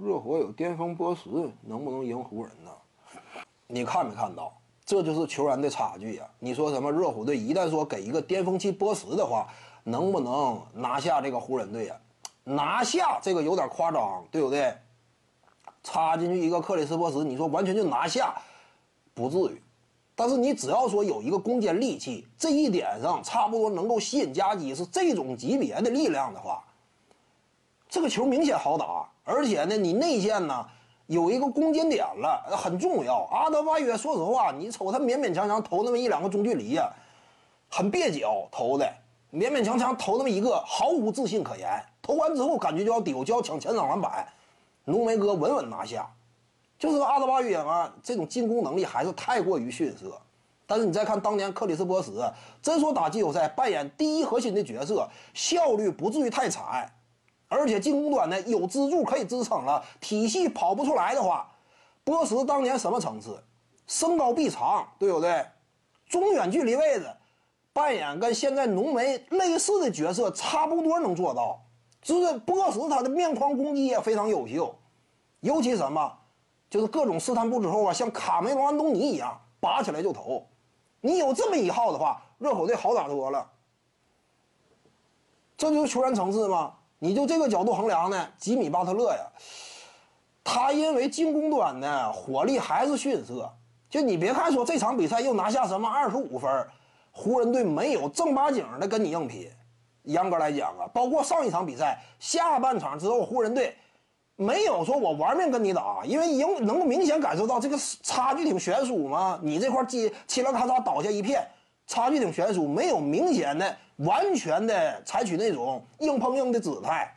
热火有巅峰波什，能不能赢湖人呢？你看没看到？这就是球员的差距呀！你说什么？热火队一旦说给一个巅峰期波什的话，能不能拿下这个湖人队呀？拿下这个有点夸张，对不对？插进去一个克里斯波什，你说完全就拿下，不至于。但是你只要说有一个攻坚利器，这一点上差不多能够吸引夹击，是这种级别的力量的话，这个球明显好打。而且呢，你内线呢有一个攻坚点了，很重要。阿德巴约，说实话，你瞅他勉勉强强投那么一两个中距离呀，很蹩脚投的，勉勉强强投那么一个，毫无自信可言。投完之后感觉就要丢，就要抢前场篮板，浓眉哥稳稳拿下。就是阿德巴约啊，这种进攻能力还是太过于逊色。但是你再看当年克里斯波什，真说打季后赛扮演第一核心的角色，效率不至于太惨。而且进攻端呢有支柱可以支撑了，体系跑不出来的话，波什当年什么层次？身高臂长，对不对？中远距离位置扮演跟现在浓眉类似的角色，差不多能做到。就是波什他的面框攻击也非常优秀，尤其什么，就是各种试探步之后啊，像卡梅隆安东尼一样拔起来就投。你有这么一号的话，热火队好打多了。这就是球员层次吗？你就这个角度衡量呢？吉米巴特勒呀，他因为进攻端呢火力还是逊色。就你别看说这场比赛又拿下什么二十五分，湖人队没有正八经的跟你硬拼。严格来讲啊，包括上一场比赛下半场之后，湖人队没有说我玩命跟你打，因为赢能够明显感受到这个差距挺悬殊嘛。你这块击嘁啦咔嚓倒下一片，差距挺悬殊，没有明显的。完全的采取那种硬碰硬的姿态，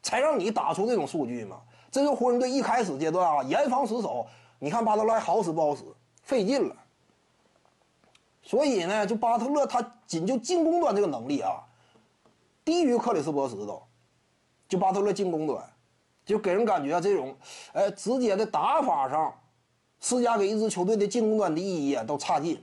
才让你打出这种数据嘛？这是湖人队一开始阶段啊，严防死守。你看巴特勒好使不好使，费劲了。所以呢，就巴特勒他仅就进攻端这个能力啊，低于克里斯波什都。就巴特勒进攻端，就给人感觉这种，呃，直接的打法上，施加给一支球队的进攻端的意义啊，都差劲。